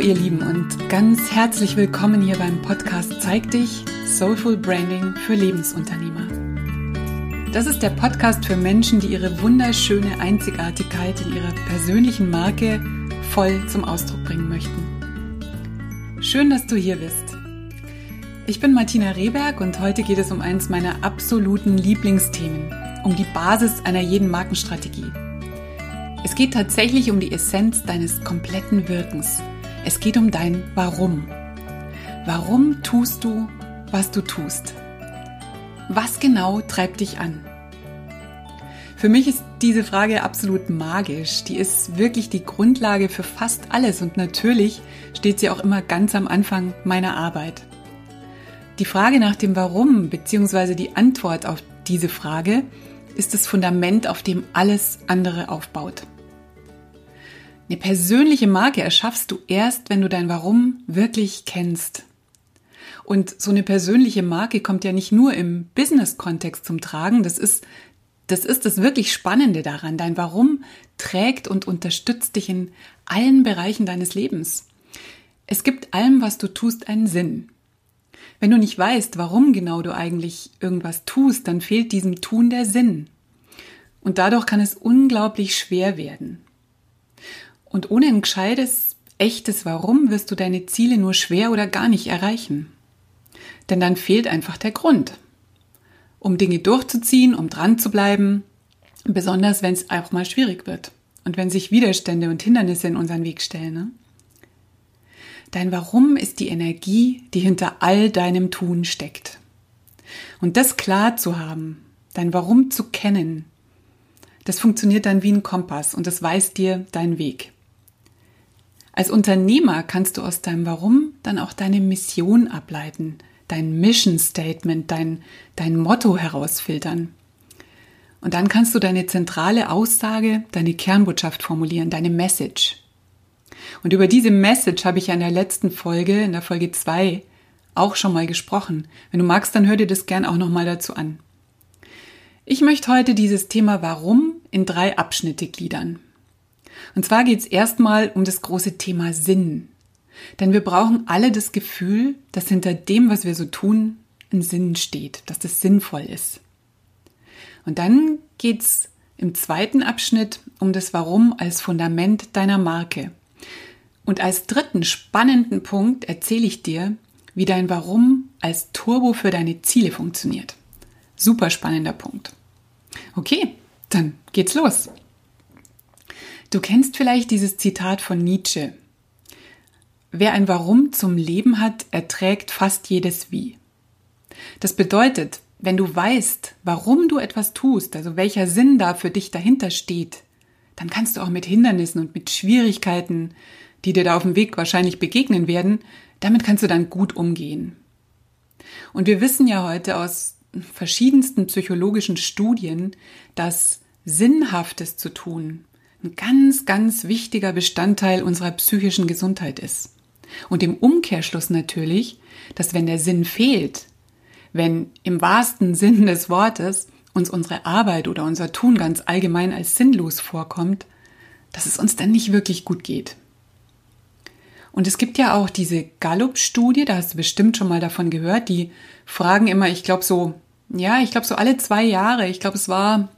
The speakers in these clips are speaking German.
ihr Lieben und ganz herzlich willkommen hier beim Podcast Zeig dich, Soulful Branding für Lebensunternehmer. Das ist der Podcast für Menschen, die ihre wunderschöne Einzigartigkeit in ihrer persönlichen Marke voll zum Ausdruck bringen möchten. Schön, dass du hier bist. Ich bin Martina Rehberg und heute geht es um eins meiner absoluten Lieblingsthemen, um die Basis einer jeden Markenstrategie. Es geht tatsächlich um die Essenz deines kompletten Wirkens – es geht um dein Warum. Warum tust du, was du tust? Was genau treibt dich an? Für mich ist diese Frage absolut magisch. Die ist wirklich die Grundlage für fast alles und natürlich steht sie auch immer ganz am Anfang meiner Arbeit. Die Frage nach dem Warum bzw. die Antwort auf diese Frage ist das Fundament, auf dem alles andere aufbaut. Eine persönliche Marke erschaffst du erst, wenn du dein Warum wirklich kennst. Und so eine persönliche Marke kommt ja nicht nur im Business-Kontext zum Tragen, das ist, das ist das wirklich Spannende daran. Dein Warum trägt und unterstützt dich in allen Bereichen deines Lebens. Es gibt allem, was du tust, einen Sinn. Wenn du nicht weißt, warum genau du eigentlich irgendwas tust, dann fehlt diesem Tun der Sinn. Und dadurch kann es unglaublich schwer werden. Und ohne ein gescheites, echtes Warum wirst du deine Ziele nur schwer oder gar nicht erreichen. Denn dann fehlt einfach der Grund. Um Dinge durchzuziehen, um dran zu bleiben, besonders wenn es auch mal schwierig wird und wenn sich Widerstände und Hindernisse in unseren Weg stellen. Ne? Dein Warum ist die Energie, die hinter all deinem Tun steckt. Und das klar zu haben, dein Warum zu kennen, das funktioniert dann wie ein Kompass und das weist dir deinen Weg. Als Unternehmer kannst du aus deinem Warum dann auch deine Mission ableiten, dein Mission Statement, dein, dein Motto herausfiltern. Und dann kannst du deine zentrale Aussage, deine Kernbotschaft formulieren, deine Message. Und über diese Message habe ich ja in der letzten Folge, in der Folge 2, auch schon mal gesprochen. Wenn du magst, dann hör dir das gern auch nochmal dazu an. Ich möchte heute dieses Thema Warum in drei Abschnitte gliedern. Und zwar geht es erstmal um das große Thema Sinn. Denn wir brauchen alle das Gefühl, dass hinter dem, was wir so tun, ein Sinn steht, dass das sinnvoll ist. Und dann geht es im zweiten Abschnitt um das Warum als Fundament deiner Marke. Und als dritten spannenden Punkt erzähle ich dir, wie dein Warum als Turbo für deine Ziele funktioniert. Super spannender Punkt. Okay, dann geht's los. Du kennst vielleicht dieses Zitat von Nietzsche. Wer ein Warum zum Leben hat, erträgt fast jedes Wie. Das bedeutet, wenn du weißt, warum du etwas tust, also welcher Sinn da für dich dahinter steht, dann kannst du auch mit Hindernissen und mit Schwierigkeiten, die dir da auf dem Weg wahrscheinlich begegnen werden, damit kannst du dann gut umgehen. Und wir wissen ja heute aus verschiedensten psychologischen Studien, dass Sinnhaftes zu tun, ein ganz, ganz wichtiger Bestandteil unserer psychischen Gesundheit ist. Und im Umkehrschluss natürlich, dass wenn der Sinn fehlt, wenn im wahrsten Sinn des Wortes uns unsere Arbeit oder unser Tun ganz allgemein als sinnlos vorkommt, dass es uns dann nicht wirklich gut geht. Und es gibt ja auch diese Gallup-Studie, da hast du bestimmt schon mal davon gehört, die fragen immer, ich glaube so, ja, ich glaube so alle zwei Jahre, ich glaube es war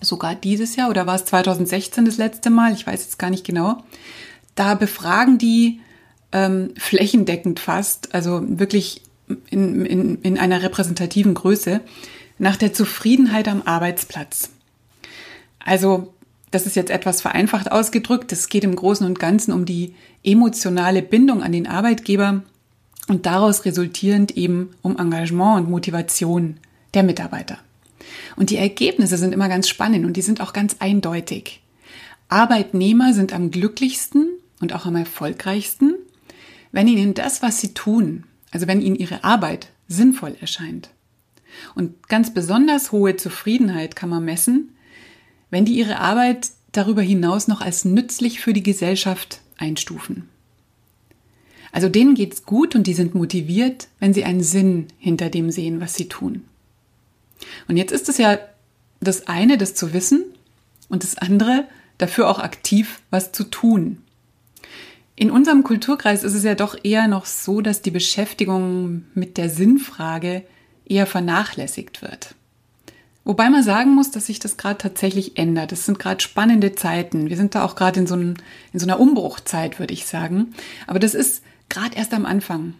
sogar dieses Jahr oder war es 2016 das letzte Mal, ich weiß jetzt gar nicht genau, da befragen die ähm, flächendeckend fast, also wirklich in, in, in einer repräsentativen Größe, nach der Zufriedenheit am Arbeitsplatz. Also das ist jetzt etwas vereinfacht ausgedrückt. Es geht im Großen und Ganzen um die emotionale Bindung an den Arbeitgeber und daraus resultierend eben um Engagement und Motivation der Mitarbeiter. Und die Ergebnisse sind immer ganz spannend und die sind auch ganz eindeutig. Arbeitnehmer sind am glücklichsten und auch am erfolgreichsten, wenn ihnen das, was sie tun, also wenn ihnen ihre Arbeit sinnvoll erscheint. Und ganz besonders hohe Zufriedenheit kann man messen, wenn die ihre Arbeit darüber hinaus noch als nützlich für die Gesellschaft einstufen. Also denen geht's gut und die sind motiviert, wenn sie einen Sinn hinter dem sehen, was sie tun. Und jetzt ist es ja das eine, das zu wissen und das andere, dafür auch aktiv was zu tun. In unserem Kulturkreis ist es ja doch eher noch so, dass die Beschäftigung mit der Sinnfrage eher vernachlässigt wird. Wobei man sagen muss, dass sich das gerade tatsächlich ändert. Es sind gerade spannende Zeiten. Wir sind da auch gerade in, so in so einer Umbruchzeit, würde ich sagen. Aber das ist gerade erst am Anfang.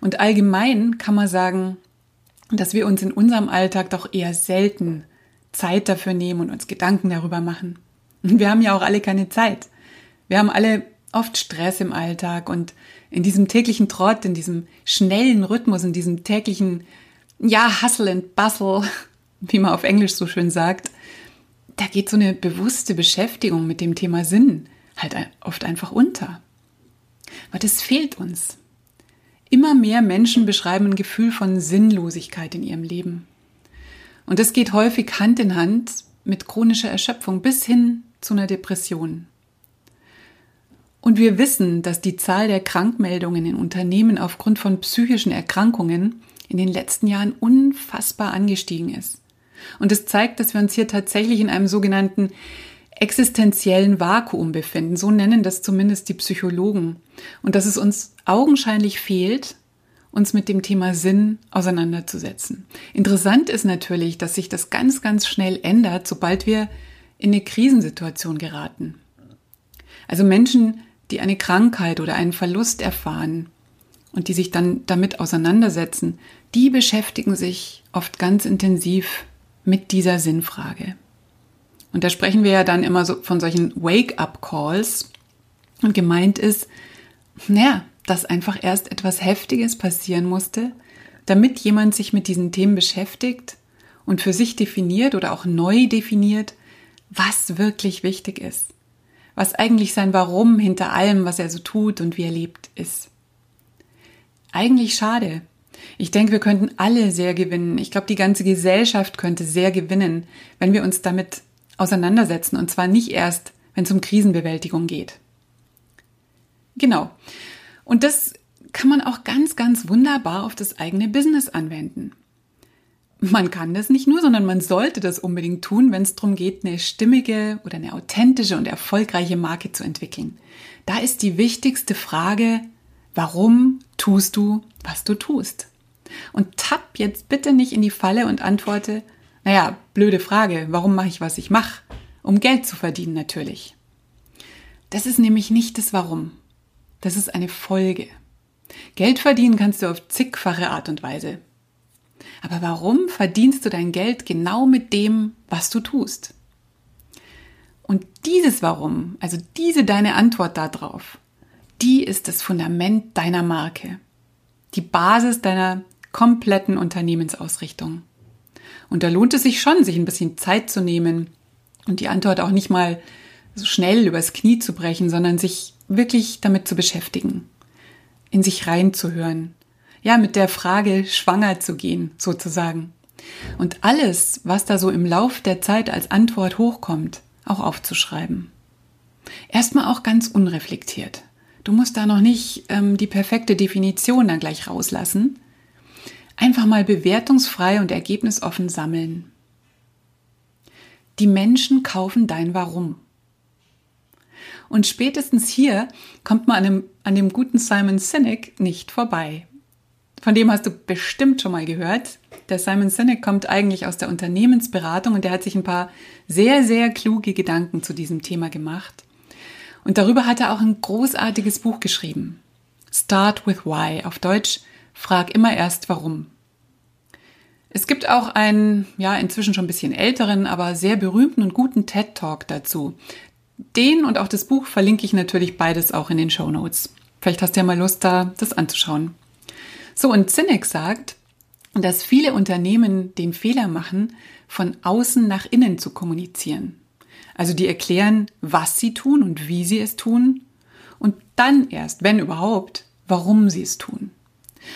Und allgemein kann man sagen, dass wir uns in unserem Alltag doch eher selten Zeit dafür nehmen und uns Gedanken darüber machen. Und wir haben ja auch alle keine Zeit. Wir haben alle oft Stress im Alltag und in diesem täglichen Trott, in diesem schnellen Rhythmus, in diesem täglichen, ja, Hustle and Bustle, wie man auf Englisch so schön sagt, da geht so eine bewusste Beschäftigung mit dem Thema Sinn halt oft einfach unter. Aber das fehlt uns. Immer mehr Menschen beschreiben ein Gefühl von Sinnlosigkeit in ihrem Leben. Und das geht häufig Hand in Hand mit chronischer Erschöpfung bis hin zu einer Depression. Und wir wissen, dass die Zahl der Krankmeldungen in Unternehmen aufgrund von psychischen Erkrankungen in den letzten Jahren unfassbar angestiegen ist. Und es zeigt, dass wir uns hier tatsächlich in einem sogenannten existenziellen Vakuum befinden. So nennen das zumindest die Psychologen. Und dass es uns augenscheinlich fehlt, uns mit dem Thema Sinn auseinanderzusetzen. Interessant ist natürlich, dass sich das ganz, ganz schnell ändert, sobald wir in eine Krisensituation geraten. Also Menschen, die eine Krankheit oder einen Verlust erfahren und die sich dann damit auseinandersetzen, die beschäftigen sich oft ganz intensiv mit dieser Sinnfrage. Und da sprechen wir ja dann immer so von solchen Wake-up-Calls. Und gemeint ist, naja, dass einfach erst etwas Heftiges passieren musste, damit jemand sich mit diesen Themen beschäftigt und für sich definiert oder auch neu definiert, was wirklich wichtig ist, was eigentlich sein Warum hinter allem, was er so tut und wie er lebt, ist. Eigentlich schade. Ich denke, wir könnten alle sehr gewinnen. Ich glaube, die ganze Gesellschaft könnte sehr gewinnen, wenn wir uns damit auseinandersetzen und zwar nicht erst, wenn es um Krisenbewältigung geht. Genau. Und das kann man auch ganz, ganz wunderbar auf das eigene Business anwenden. Man kann das nicht nur, sondern man sollte das unbedingt tun, wenn es darum geht, eine stimmige oder eine authentische und erfolgreiche Marke zu entwickeln. Da ist die wichtigste Frage, warum tust du, was du tust? Und tapp jetzt bitte nicht in die Falle und antworte, naja, blöde Frage, warum mache ich, was ich mache? Um Geld zu verdienen natürlich. Das ist nämlich nicht das Warum. Das ist eine Folge. Geld verdienen kannst du auf zigfache Art und Weise. Aber warum verdienst du dein Geld genau mit dem, was du tust? Und dieses Warum, also diese deine Antwort darauf, die ist das Fundament deiner Marke. Die Basis deiner kompletten Unternehmensausrichtung. Und da lohnt es sich schon, sich ein bisschen Zeit zu nehmen und die Antwort auch nicht mal so schnell übers Knie zu brechen, sondern sich wirklich damit zu beschäftigen, in sich reinzuhören, ja, mit der Frage schwanger zu gehen, sozusagen. Und alles, was da so im Lauf der Zeit als Antwort hochkommt, auch aufzuschreiben. Erstmal auch ganz unreflektiert. Du musst da noch nicht ähm, die perfekte Definition dann gleich rauslassen. Einfach mal bewertungsfrei und ergebnisoffen sammeln. Die Menschen kaufen dein Warum. Und spätestens hier kommt man an dem, an dem guten Simon Sinek nicht vorbei. Von dem hast du bestimmt schon mal gehört. Der Simon Sinek kommt eigentlich aus der Unternehmensberatung und der hat sich ein paar sehr, sehr kluge Gedanken zu diesem Thema gemacht. Und darüber hat er auch ein großartiges Buch geschrieben. Start with Why. Auf Deutsch, frag immer erst warum. Es gibt auch einen, ja, inzwischen schon ein bisschen älteren, aber sehr berühmten und guten TED Talk dazu. Den und auch das Buch verlinke ich natürlich beides auch in den Show Notes. Vielleicht hast du ja mal Lust, da das anzuschauen. So, und Zinnek sagt, dass viele Unternehmen den Fehler machen, von außen nach innen zu kommunizieren. Also die erklären, was sie tun und wie sie es tun und dann erst, wenn überhaupt, warum sie es tun.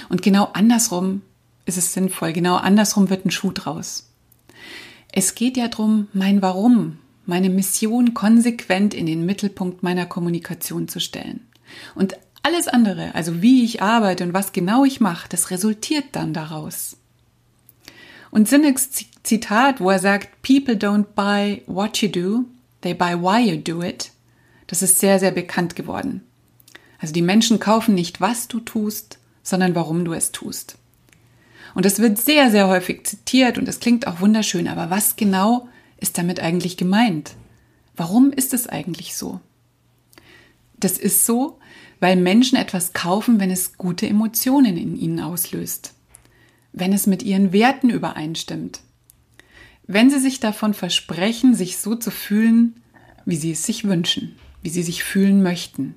Und genau andersrum ist es sinnvoll, genau andersrum wird ein Schuh draus. Es geht ja darum, mein Warum, meine Mission konsequent in den Mittelpunkt meiner Kommunikation zu stellen. Und alles andere, also wie ich arbeite und was genau ich mache, das resultiert dann daraus. Und Sineks Zitat, wo er sagt, People don't buy what you do, they buy why you do it, das ist sehr, sehr bekannt geworden. Also die Menschen kaufen nicht, was du tust, sondern warum du es tust. Und es wird sehr, sehr häufig zitiert und es klingt auch wunderschön, aber was genau ist damit eigentlich gemeint? Warum ist es eigentlich so? Das ist so, weil Menschen etwas kaufen, wenn es gute Emotionen in ihnen auslöst, wenn es mit ihren Werten übereinstimmt, wenn sie sich davon versprechen, sich so zu fühlen, wie sie es sich wünschen, wie sie sich fühlen möchten.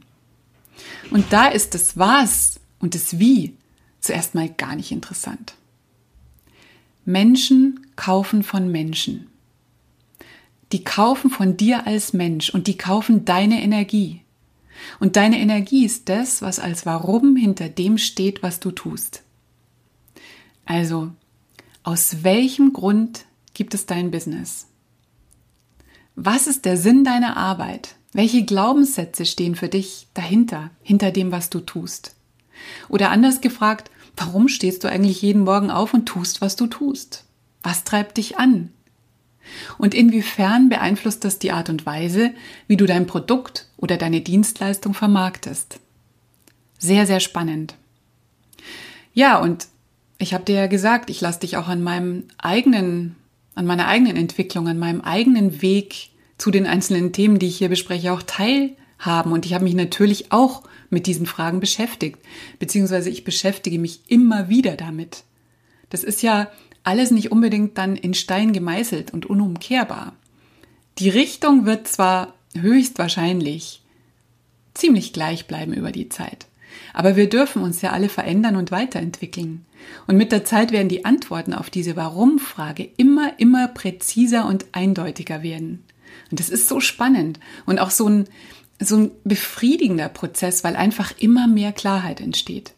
Und da ist das Was und das Wie zuerst mal gar nicht interessant. Menschen kaufen von Menschen. Die kaufen von dir als Mensch und die kaufen deine Energie. Und deine Energie ist das, was als Warum hinter dem steht, was du tust. Also, aus welchem Grund gibt es dein Business? Was ist der Sinn deiner Arbeit? Welche Glaubenssätze stehen für dich dahinter, hinter dem, was du tust? Oder anders gefragt, warum stehst du eigentlich jeden Morgen auf und tust, was du tust? Was treibt dich an? Und inwiefern beeinflusst das die Art und Weise, wie du dein Produkt oder deine Dienstleistung vermarktest? Sehr, sehr spannend. Ja, und ich habe dir ja gesagt, ich lasse dich auch an meinem eigenen, an meiner eigenen Entwicklung, an meinem eigenen Weg zu den einzelnen Themen, die ich hier bespreche, auch teilhaben. Und ich habe mich natürlich auch mit diesen Fragen beschäftigt, beziehungsweise ich beschäftige mich immer wieder damit. Das ist ja alles nicht unbedingt dann in Stein gemeißelt und unumkehrbar. Die Richtung wird zwar höchstwahrscheinlich ziemlich gleich bleiben über die Zeit, aber wir dürfen uns ja alle verändern und weiterentwickeln. Und mit der Zeit werden die Antworten auf diese Warum-Frage immer, immer präziser und eindeutiger werden. Und das ist so spannend und auch so ein, so ein befriedigender Prozess, weil einfach immer mehr Klarheit entsteht.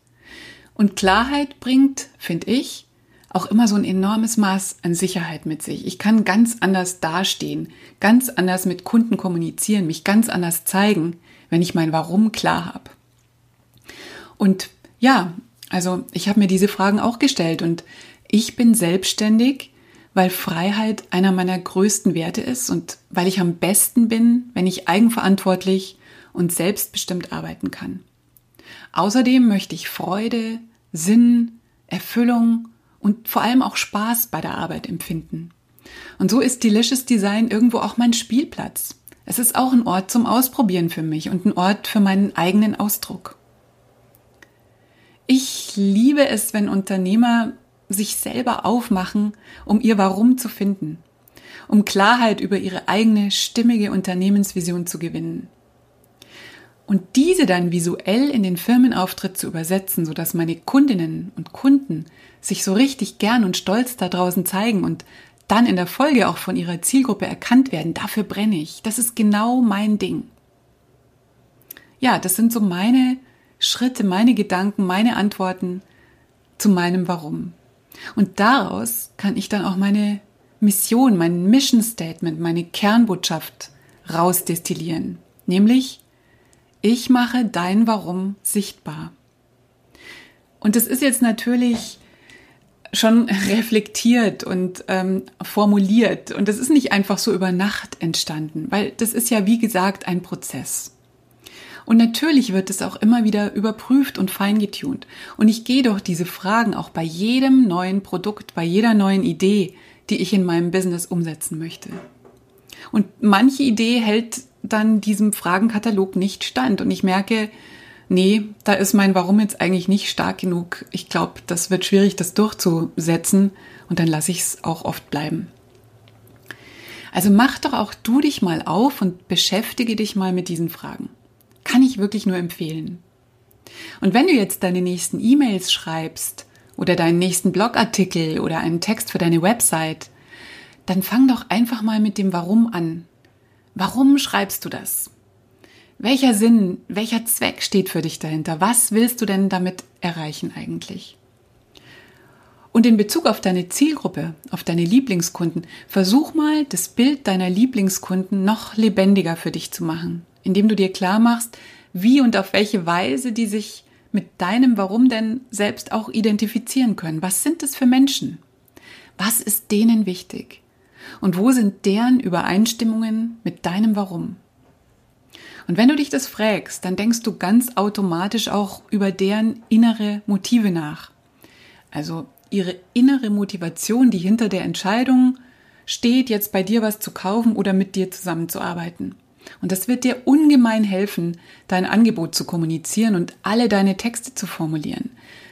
Und Klarheit bringt, finde ich, auch immer so ein enormes Maß an Sicherheit mit sich. Ich kann ganz anders dastehen, ganz anders mit Kunden kommunizieren, mich ganz anders zeigen, wenn ich mein Warum klar habe. Und ja, also ich habe mir diese Fragen auch gestellt und ich bin selbstständig, weil Freiheit einer meiner größten Werte ist und weil ich am besten bin, wenn ich eigenverantwortlich und selbstbestimmt arbeiten kann. Außerdem möchte ich Freude, Sinn, Erfüllung und vor allem auch Spaß bei der Arbeit empfinden. Und so ist Delicious Design irgendwo auch mein Spielplatz. Es ist auch ein Ort zum Ausprobieren für mich und ein Ort für meinen eigenen Ausdruck. Ich liebe es, wenn Unternehmer sich selber aufmachen, um ihr Warum zu finden, um Klarheit über ihre eigene stimmige Unternehmensvision zu gewinnen. Und diese dann visuell in den Firmenauftritt zu übersetzen, sodass meine Kundinnen und Kunden sich so richtig gern und stolz da draußen zeigen und dann in der Folge auch von ihrer Zielgruppe erkannt werden, dafür brenne ich. Das ist genau mein Ding. Ja, das sind so meine Schritte, meine Gedanken, meine Antworten zu meinem Warum. Und daraus kann ich dann auch meine Mission, mein Mission Statement, meine Kernbotschaft rausdestillieren. Nämlich, ich mache dein Warum sichtbar. Und das ist jetzt natürlich schon reflektiert und ähm, formuliert. Und das ist nicht einfach so über Nacht entstanden, weil das ist ja, wie gesagt, ein Prozess. Und natürlich wird es auch immer wieder überprüft und feingetunt. Und ich gehe doch diese Fragen auch bei jedem neuen Produkt, bei jeder neuen Idee, die ich in meinem Business umsetzen möchte. Und manche Idee hält dann diesem Fragenkatalog nicht stand. Und ich merke, nee, da ist mein Warum jetzt eigentlich nicht stark genug. Ich glaube, das wird schwierig, das durchzusetzen und dann lasse ich es auch oft bleiben. Also mach doch auch du dich mal auf und beschäftige dich mal mit diesen Fragen. Kann ich wirklich nur empfehlen. Und wenn du jetzt deine nächsten E-Mails schreibst oder deinen nächsten Blogartikel oder einen Text für deine Website, dann fang doch einfach mal mit dem Warum an. Warum schreibst du das? Welcher Sinn, welcher Zweck steht für dich dahinter? Was willst du denn damit erreichen eigentlich? Und in Bezug auf deine Zielgruppe, auf deine Lieblingskunden, versuch mal, das Bild deiner Lieblingskunden noch lebendiger für dich zu machen, indem du dir klar machst, wie und auf welche Weise die sich mit deinem Warum denn selbst auch identifizieren können. Was sind es für Menschen? Was ist denen wichtig? Und wo sind deren Übereinstimmungen mit deinem Warum? Und wenn du dich das fragst, dann denkst du ganz automatisch auch über deren innere Motive nach. Also ihre innere Motivation, die hinter der Entscheidung steht, jetzt bei dir was zu kaufen oder mit dir zusammenzuarbeiten. Und das wird dir ungemein helfen, dein Angebot zu kommunizieren und alle deine Texte zu formulieren.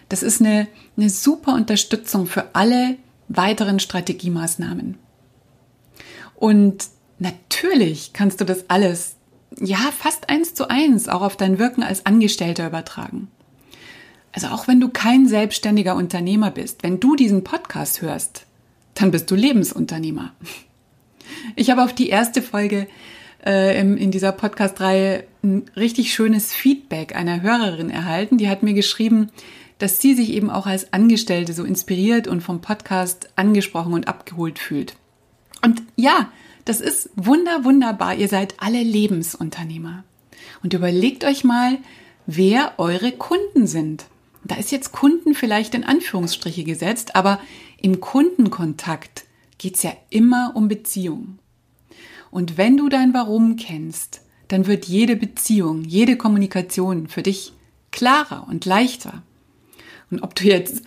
Das ist eine, eine super Unterstützung für alle weiteren Strategiemaßnahmen. Und natürlich kannst du das alles, ja, fast eins zu eins auch auf dein Wirken als Angestellter übertragen. Also auch wenn du kein selbstständiger Unternehmer bist, wenn du diesen Podcast hörst, dann bist du Lebensunternehmer. Ich habe auf die erste Folge äh, in, in dieser Podcast-Reihe ein richtig schönes Feedback einer Hörerin erhalten. Die hat mir geschrieben, dass sie sich eben auch als Angestellte so inspiriert und vom Podcast angesprochen und abgeholt fühlt. Und ja, das ist wunder, wunderbar. Ihr seid alle Lebensunternehmer. Und überlegt euch mal, wer eure Kunden sind. Da ist jetzt Kunden vielleicht in Anführungsstriche gesetzt, aber im Kundenkontakt geht es ja immer um Beziehung. Und wenn du dein Warum kennst, dann wird jede Beziehung, jede Kommunikation für dich klarer und leichter. Und ob du jetzt,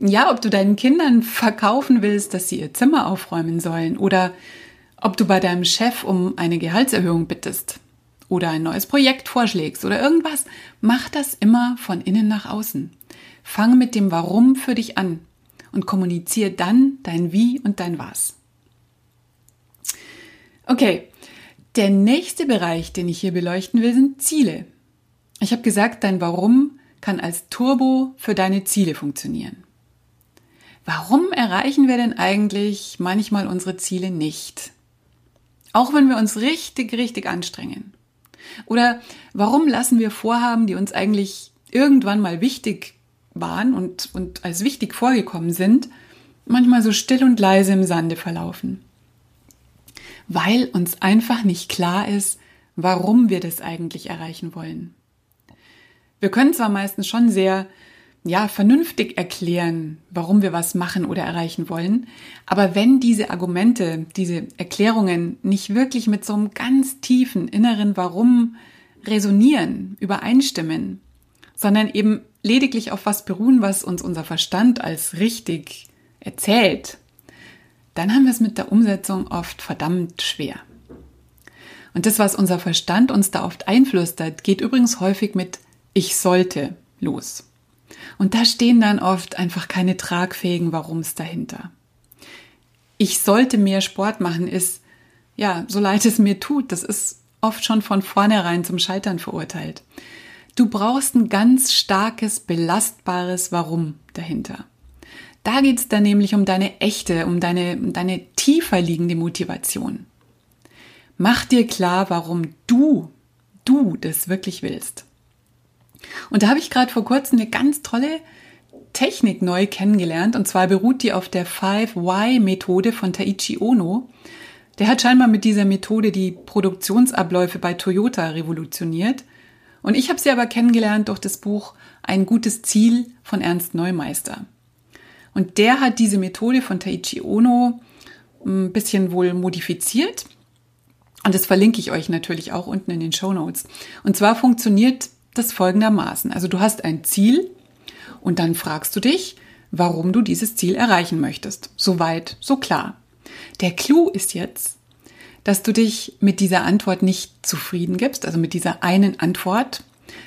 ja, ob du deinen Kindern verkaufen willst, dass sie ihr Zimmer aufräumen sollen oder ob du bei deinem Chef um eine Gehaltserhöhung bittest oder ein neues Projekt vorschlägst oder irgendwas, mach das immer von innen nach außen. Fang mit dem Warum für dich an und kommuniziere dann dein Wie und dein Was. Okay, der nächste Bereich, den ich hier beleuchten will, sind Ziele. Ich habe gesagt, dein Warum kann als Turbo für deine Ziele funktionieren. Warum erreichen wir denn eigentlich manchmal unsere Ziele nicht? Auch wenn wir uns richtig, richtig anstrengen. Oder warum lassen wir Vorhaben, die uns eigentlich irgendwann mal wichtig waren und, und als wichtig vorgekommen sind, manchmal so still und leise im Sande verlaufen? Weil uns einfach nicht klar ist, warum wir das eigentlich erreichen wollen. Wir können zwar meistens schon sehr ja, vernünftig erklären, warum wir was machen oder erreichen wollen. Aber wenn diese Argumente, diese Erklärungen nicht wirklich mit so einem ganz tiefen inneren Warum resonieren, übereinstimmen, sondern eben lediglich auf was beruhen, was uns unser Verstand als richtig erzählt, dann haben wir es mit der Umsetzung oft verdammt schwer. Und das, was unser Verstand uns da oft einflüstert, geht übrigens häufig mit Ich sollte los. Und da stehen dann oft einfach keine tragfähigen Warums dahinter. Ich sollte mehr Sport machen, ist, ja, so leid es mir tut, das ist oft schon von vornherein zum Scheitern verurteilt. Du brauchst ein ganz starkes, belastbares Warum dahinter. Da geht es dann nämlich um deine echte, um deine, um deine tiefer liegende Motivation. Mach dir klar, warum du, du das wirklich willst. Und da habe ich gerade vor kurzem eine ganz tolle Technik neu kennengelernt. Und zwar beruht die auf der 5Y-Methode von Taichi Ono. Der hat scheinbar mit dieser Methode die Produktionsabläufe bei Toyota revolutioniert. Und ich habe sie aber kennengelernt durch das Buch Ein gutes Ziel von Ernst Neumeister. Und der hat diese Methode von Taichi Ono ein bisschen wohl modifiziert. Und das verlinke ich euch natürlich auch unten in den Show Notes. Und zwar funktioniert das folgendermaßen. Also du hast ein Ziel und dann fragst du dich, warum du dieses Ziel erreichen möchtest. Soweit, so klar. Der Clou ist jetzt, dass du dich mit dieser Antwort nicht zufrieden gibst, also mit dieser einen Antwort,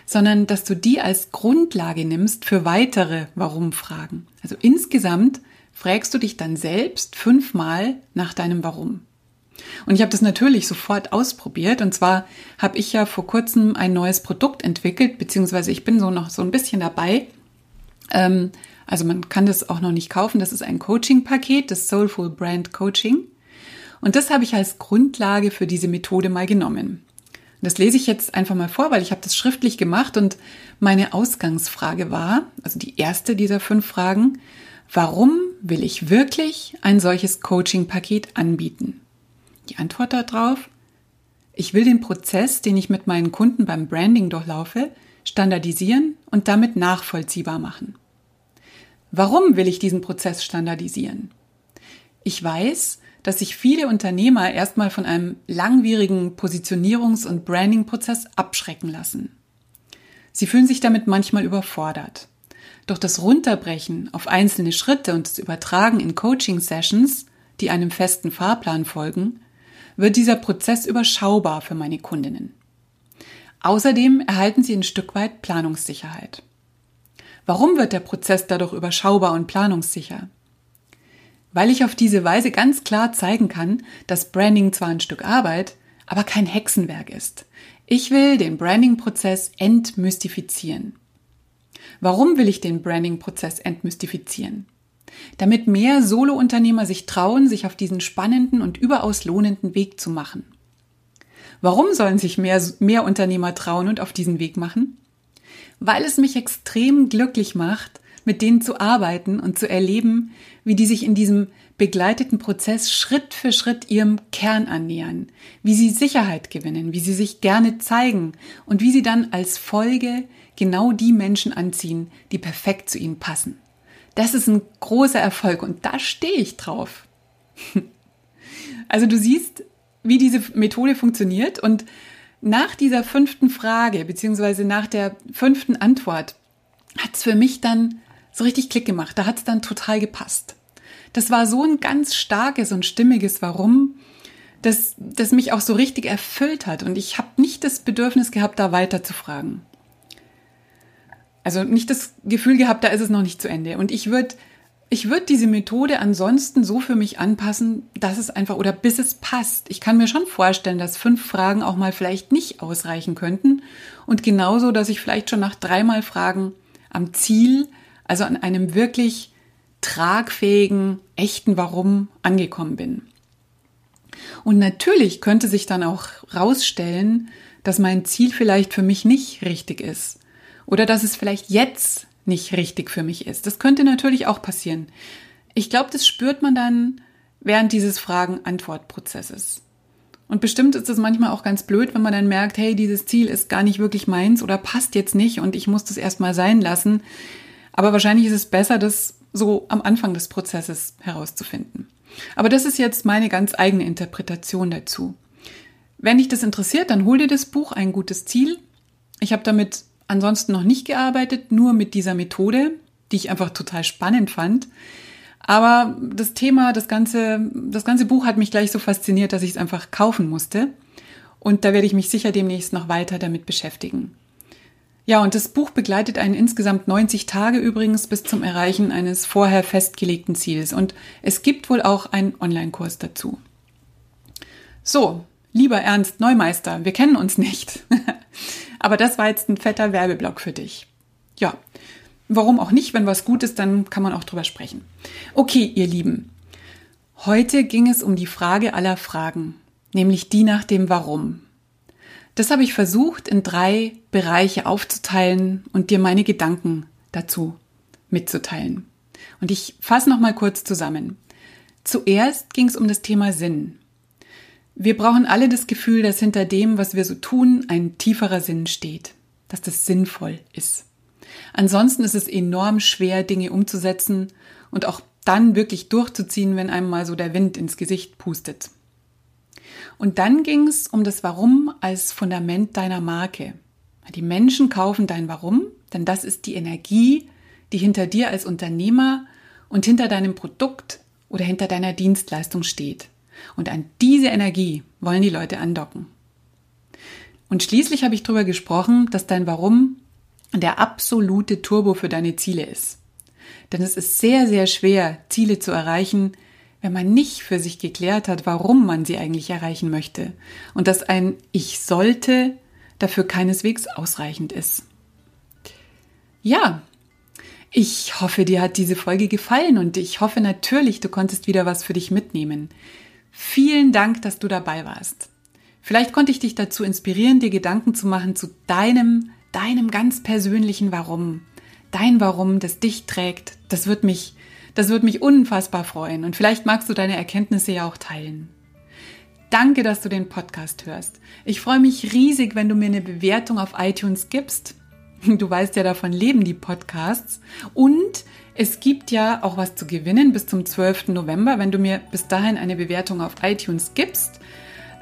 sondern dass du die als Grundlage nimmst für weitere Warum-Fragen. Also insgesamt fragst du dich dann selbst fünfmal nach deinem Warum. Und ich habe das natürlich sofort ausprobiert. Und zwar habe ich ja vor kurzem ein neues Produkt entwickelt, beziehungsweise ich bin so noch so ein bisschen dabei. Ähm, also man kann das auch noch nicht kaufen. Das ist ein Coaching-Paket, das Soulful Brand Coaching. Und das habe ich als Grundlage für diese Methode mal genommen. Das lese ich jetzt einfach mal vor, weil ich habe das schriftlich gemacht und meine Ausgangsfrage war, also die erste dieser fünf Fragen, warum will ich wirklich ein solches Coaching-Paket anbieten? Die Antwort darauf, ich will den Prozess, den ich mit meinen Kunden beim Branding durchlaufe, standardisieren und damit nachvollziehbar machen. Warum will ich diesen Prozess standardisieren? Ich weiß, dass sich viele Unternehmer erstmal von einem langwierigen Positionierungs- und Branding-Prozess abschrecken lassen. Sie fühlen sich damit manchmal überfordert. Doch das Runterbrechen auf einzelne Schritte und das Übertragen in Coaching-Sessions, die einem festen Fahrplan folgen, wird dieser Prozess überschaubar für meine Kundinnen. Außerdem erhalten sie ein Stück weit Planungssicherheit. Warum wird der Prozess dadurch überschaubar und planungssicher? Weil ich auf diese Weise ganz klar zeigen kann, dass Branding zwar ein Stück Arbeit, aber kein Hexenwerk ist. Ich will den Branding-Prozess entmystifizieren. Warum will ich den Branding-Prozess entmystifizieren? Damit mehr Solo-Unternehmer sich trauen, sich auf diesen spannenden und überaus lohnenden Weg zu machen. Warum sollen sich mehr, mehr Unternehmer trauen und auf diesen Weg machen? Weil es mich extrem glücklich macht, mit denen zu arbeiten und zu erleben, wie die sich in diesem begleiteten Prozess Schritt für Schritt ihrem Kern annähern, wie sie Sicherheit gewinnen, wie sie sich gerne zeigen und wie sie dann als Folge genau die Menschen anziehen, die perfekt zu ihnen passen. Das ist ein großer Erfolg und da stehe ich drauf. Also du siehst, wie diese Methode funktioniert und nach dieser fünften Frage beziehungsweise nach der fünften Antwort hat es für mich dann so richtig Klick gemacht. Da hat es dann total gepasst. Das war so ein ganz starkes und stimmiges Warum, das, das mich auch so richtig erfüllt hat. Und ich habe nicht das Bedürfnis gehabt, da weiter zu fragen. Also nicht das Gefühl gehabt, da ist es noch nicht zu Ende. Und ich würde ich würde diese Methode ansonsten so für mich anpassen, dass es einfach oder bis es passt. Ich kann mir schon vorstellen, dass fünf Fragen auch mal vielleicht nicht ausreichen könnten. Und genauso, dass ich vielleicht schon nach dreimal Fragen am Ziel, also an einem wirklich tragfähigen, echten Warum angekommen bin. Und natürlich könnte sich dann auch rausstellen, dass mein Ziel vielleicht für mich nicht richtig ist. Oder dass es vielleicht jetzt nicht richtig für mich ist. Das könnte natürlich auch passieren. Ich glaube, das spürt man dann während dieses Fragen-Antwort-Prozesses. Und bestimmt ist es manchmal auch ganz blöd, wenn man dann merkt, hey, dieses Ziel ist gar nicht wirklich meins oder passt jetzt nicht und ich muss das erstmal sein lassen. Aber wahrscheinlich ist es besser, das so am Anfang des Prozesses herauszufinden. Aber das ist jetzt meine ganz eigene Interpretation dazu. Wenn dich das interessiert, dann hol dir das Buch Ein gutes Ziel. Ich habe damit ansonsten noch nicht gearbeitet, nur mit dieser Methode, die ich einfach total spannend fand. Aber das Thema, das ganze, das ganze Buch hat mich gleich so fasziniert, dass ich es einfach kaufen musste. Und da werde ich mich sicher demnächst noch weiter damit beschäftigen. Ja, und das Buch begleitet einen insgesamt 90 Tage übrigens bis zum Erreichen eines vorher festgelegten Ziels. Und es gibt wohl auch einen Online-Kurs dazu. So, lieber Ernst Neumeister, wir kennen uns nicht. Aber das war jetzt ein fetter Werbeblock für dich. Ja, warum auch nicht? Wenn was gut ist, dann kann man auch drüber sprechen. Okay, ihr Lieben. Heute ging es um die Frage aller Fragen, nämlich die nach dem Warum. Das habe ich versucht, in drei Bereiche aufzuteilen und dir meine Gedanken dazu mitzuteilen. Und ich fasse noch mal kurz zusammen. Zuerst ging es um das Thema Sinn. Wir brauchen alle das Gefühl, dass hinter dem, was wir so tun, ein tieferer Sinn steht, dass das sinnvoll ist. Ansonsten ist es enorm schwer, Dinge umzusetzen und auch dann wirklich durchzuziehen, wenn einem mal so der Wind ins Gesicht pustet. Und dann ging es um das Warum als Fundament deiner Marke. Die Menschen kaufen dein Warum, denn das ist die Energie, die hinter dir als Unternehmer und hinter deinem Produkt oder hinter deiner Dienstleistung steht. Und an diese Energie wollen die Leute andocken. Und schließlich habe ich darüber gesprochen, dass dein Warum der absolute Turbo für deine Ziele ist. Denn es ist sehr, sehr schwer, Ziele zu erreichen, wenn man nicht für sich geklärt hat, warum man sie eigentlich erreichen möchte. Und dass ein Ich sollte dafür keineswegs ausreichend ist. Ja, ich hoffe, dir hat diese Folge gefallen und ich hoffe natürlich, du konntest wieder was für dich mitnehmen. Vielen Dank, dass du dabei warst. Vielleicht konnte ich dich dazu inspirieren, dir Gedanken zu machen zu deinem, deinem ganz persönlichen Warum. Dein Warum, das dich trägt, das wird mich, das wird mich unfassbar freuen. Und vielleicht magst du deine Erkenntnisse ja auch teilen. Danke, dass du den Podcast hörst. Ich freue mich riesig, wenn du mir eine Bewertung auf iTunes gibst. Du weißt ja, davon leben die Podcasts. Und es gibt ja auch was zu gewinnen bis zum 12. November. Wenn du mir bis dahin eine Bewertung auf iTunes gibst,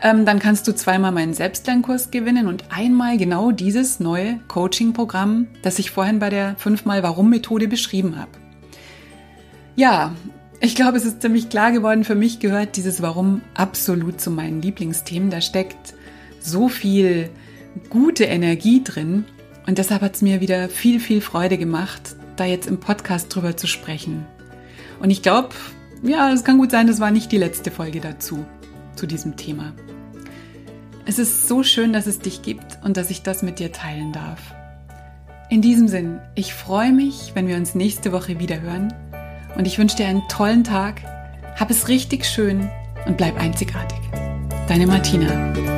ähm, dann kannst du zweimal meinen Selbstlernkurs gewinnen und einmal genau dieses neue Coaching-Programm, das ich vorhin bei der 5x-Warum-Methode beschrieben habe. Ja, ich glaube, es ist ziemlich klar geworden, für mich gehört dieses Warum absolut zu meinen Lieblingsthemen. Da steckt so viel gute Energie drin und deshalb hat es mir wieder viel, viel Freude gemacht, da jetzt im Podcast drüber zu sprechen. Und ich glaube, ja, es kann gut sein, das war nicht die letzte Folge dazu, zu diesem Thema. Es ist so schön, dass es dich gibt und dass ich das mit dir teilen darf. In diesem Sinn, ich freue mich, wenn wir uns nächste Woche wieder hören und ich wünsche dir einen tollen Tag, hab es richtig schön und bleib einzigartig. Deine Martina.